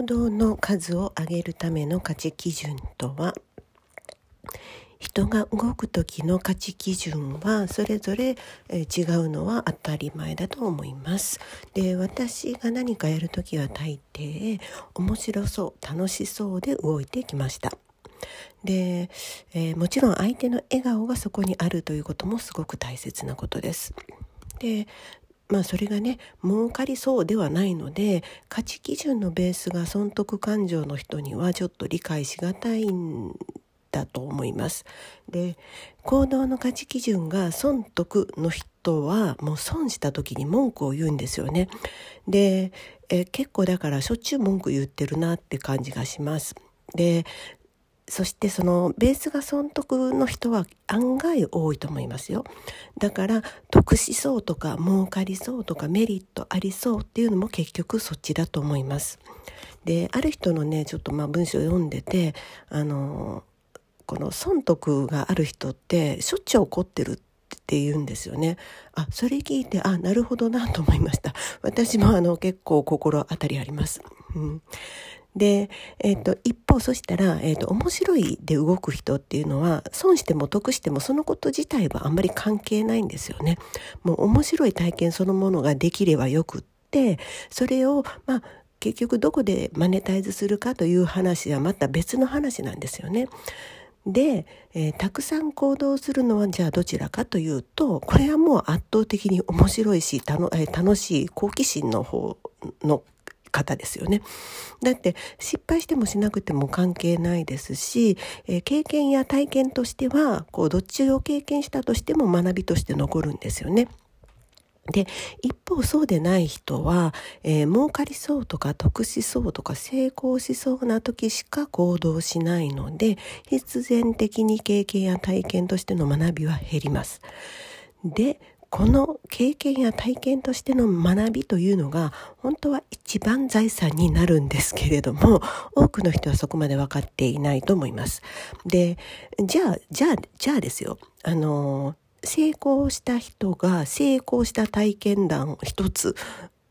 行動の数を上げるための価値基準とは人が動く時の価値基準はそれぞれ違うのは当たり前だと思います。で私が何かやる時は大抵面白そう楽しそうで動いてきました。で、えー、もちろん相手の笑顔がそこにあるということもすごく大切なことです。でまあそれがね儲かりそうではないので価値基準のベースが損得感情の人にはちょっと理解しがたいんだと思います。で行動の価値基準が損得の人はもう損した時に文句を言うんですよね。でえ結構だからしょっちゅう文句言ってるなって感じがします。でそしてそのベースが損得の人は案外多いと思いますよ。だから得しそうとか儲かりそうとかメリットありそうっていうのも結局そっちだと思います。である人のねちょっとまあ文章を読んでてあのこの損得がある人ってしょっちゅう怒ってるって言うんですよね。あそれ聞いてあなるほどなと思いました。私もあの結構心当たりあります。うんで、えーと、一方そしたら、えーと、面白いで動く人っていうのは損しても得してもそのこと自体はあんまり関係ないんですよね。もう面白い体験そのものができればよくってそれをまあ結局どこでマネタイズするかという話はまた別の話なんですよね。で、えー、たくさん行動するのはじゃあどちらかというとこれはもう圧倒的に面白いし楽,、えー、楽しい好奇心の方の方ですよね。だって失敗してもしなくても関係ないですし、えー、経験や体験としてはこうどっちを経験したとしても学びとして残るんですよね。で一方そうでない人は、えー、儲かりそうとか得しそうとか成功しそうな時しか行動しないので必然的に経験や体験としての学びは減ります。でこの経験や体験としての学びというのが本当は一番財産になるんですけれども多くの人はそこまで分かっていないと思います。でじゃあじゃあじゃあですよあの成功した人が成功した体験談一つ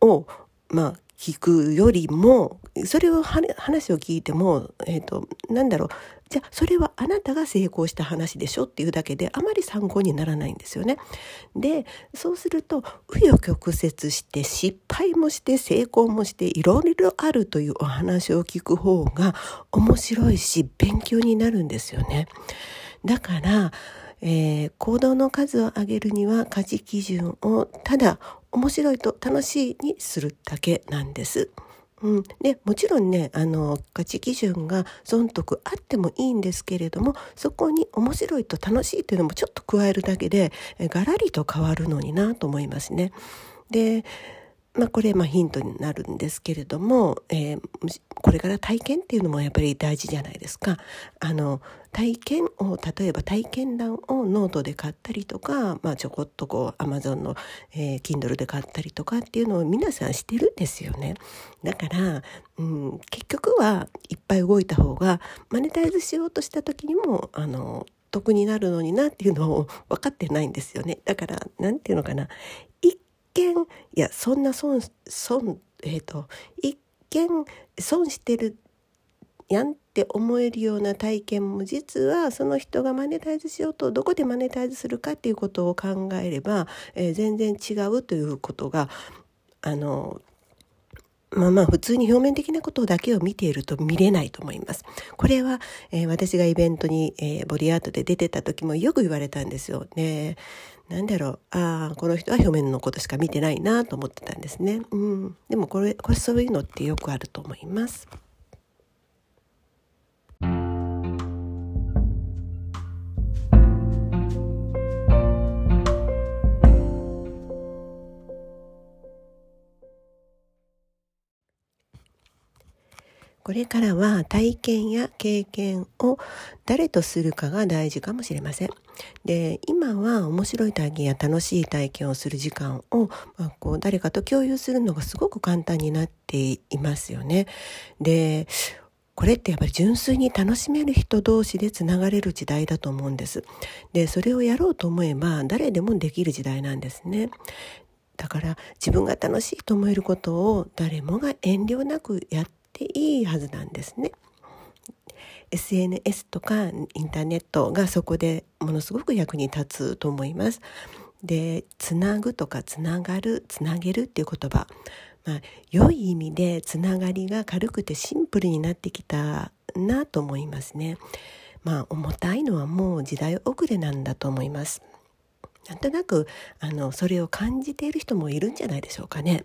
をまあ聞くよりもそれを話を聞いても、えっ、ー、となんだろうじゃあそれはあなたが成功した話でしょっていうだけであまり参考にならないんですよね。でそうすると紆余曲折して失敗もして成功もしていろいろあるというお話を聞く方が面白いし勉強になるんですよね。だから、えー、行動の数を上げるには価値基準をただ面白いと楽しいにするだけなんです。うん、でもちろんねあの価値基準が損得あってもいいんですけれどもそこに面白いと楽しいというのもちょっと加えるだけでガラリと変わるのになと思いますね。でまあ、これまあヒントになるんですけれども、えー、これから体験っていうのもやっぱり大事じゃないですか。あの体験を例えば体験談をノートで買ったりとか、まあ、ちょこっとこうアマゾンの、えー、Kindle で買ったりとかっていうのを皆さんしてるんですよね。だから、うん、結局はいっぱい動いた方がマネタイズしようとした時にもあの得になるのになっていうのを分かってないんですよね。だから何て言うのかな見いやそんな損損えっ、ー、と一見損してるやんって思えるような体験も実はその人がマネタイズしようとどこでマネタイズするかっていうことを考えれば、えー、全然違うということがあのまあまあ普通に表面的なことだけを見ていると見れないと思います。これは、えー、私がイベントに、えー、ボディアートで出てた時もよく言われたんですよ。ねなんだろう、ああ、この人は表面のことしか見てないなと思ってたんですね。うん。でもこれ、これそういうのってよくあると思います。これからは体験や経験を誰とするかが大事かもしれません。で今は面白い体験や楽しい体験をする時間を、まあ、こう誰かと共有するのがすごく簡単になっていますよね。でこれってやっぱり純粋に楽しめる人同士でつながれる時代だと思うんです。で、それをやろうと思えば誰でもできる時代なんですね。だから自分が楽しいと思えることを誰もが遠慮なくやっていいはずなんですね。SNS とかインターネットがそこでものすごく役に立つと思います。で、つなぐとかつながる、つなげるっていう言葉。まあ、良い意味でつながりが軽くてシンプルになってきたなと思いますね。まあ重たいのはもう時代遅れなんだと思います。なんとなくあのそれを感じている人もいるんじゃないでしょうかね。